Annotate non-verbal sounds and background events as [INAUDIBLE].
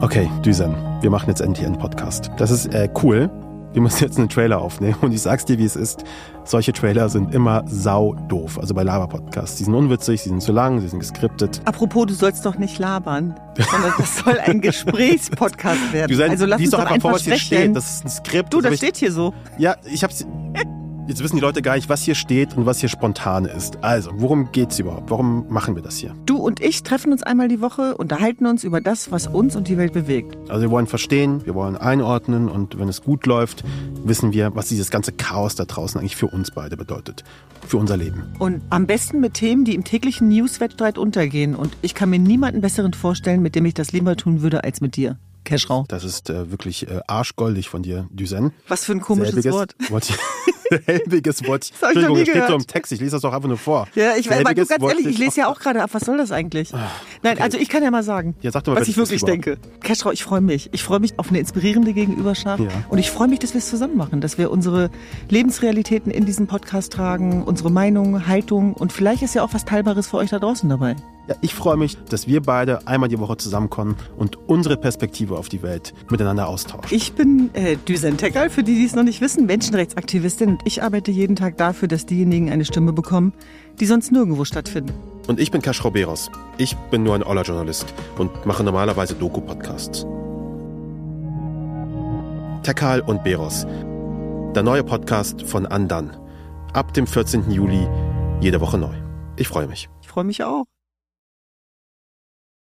Okay, Düsen, wir machen jetzt endlich einen Podcast. Das ist äh, cool. Wir müssen jetzt einen Trailer aufnehmen und ich sag's dir, wie es ist. Solche Trailer sind immer sau doof. Also bei Lava-Podcasts. Die sind unwitzig, sie sind zu lang, sie sind geskriptet. Apropos, du sollst doch nicht labern, sondern das soll ein [LAUGHS] Gesprächspodcast werden. Düsen, also lass uns doch einfach vor, was hier steht. Das ist ein Skript. Du, das ich- steht hier so. Ja, ich hab's. [LAUGHS] Jetzt wissen die Leute gar nicht, was hier steht und was hier spontan ist. Also, worum geht's überhaupt? Warum machen wir das hier? Du und ich treffen uns einmal die Woche, unterhalten uns über das, was uns und die Welt bewegt. Also wir wollen verstehen, wir wollen einordnen und wenn es gut läuft, wissen wir, was dieses ganze Chaos da draußen eigentlich für uns beide bedeutet. Für unser Leben. Und am besten mit Themen, die im täglichen Newswettstreit untergehen. Und ich kann mir niemanden besseren vorstellen, mit dem ich das lieber tun würde, als mit dir. Keschrau. Das ist äh, wirklich äh, arschgoldig von dir, Düsen. Was für ein komisches Selbiges Wort. [LAUGHS] Selbiges Wort. Das Entschuldigung, nie es steht so im Text. Ich lese das doch einfach nur vor. Ja, ich weiß, ganz Wort ehrlich, ich lese ja auch gerade ab. Was soll das eigentlich? Nein, also ich kann ja mal sagen, Ja, sag mal, was ich wirklich denke. Keschrau, ich freue mich. Ich freue mich auf eine inspirierende Gegenüberschaft. Ja. Und ich freue mich, dass wir es zusammen machen, dass wir unsere Lebensrealitäten in diesen Podcast tragen, unsere Meinung, Haltung und vielleicht ist ja auch was Teilbares für euch da draußen dabei. Ja, ich freue mich, dass wir beide einmal die Woche zusammenkommen und unsere Perspektive auf die Welt miteinander austauschen. Ich bin äh, Düsen Tekal, für die, die es noch nicht wissen, Menschenrechtsaktivistin und ich arbeite jeden Tag dafür, dass diejenigen eine Stimme bekommen, die sonst nirgendwo stattfinden. Und ich bin Kaschrau Beros. Ich bin nur ein Oller-Journalist und mache normalerweise Doku-Podcasts. Tekal und Beros. Der neue Podcast von Andan. Ab dem 14. Juli, jede Woche neu. Ich freue mich. Ich freue mich auch.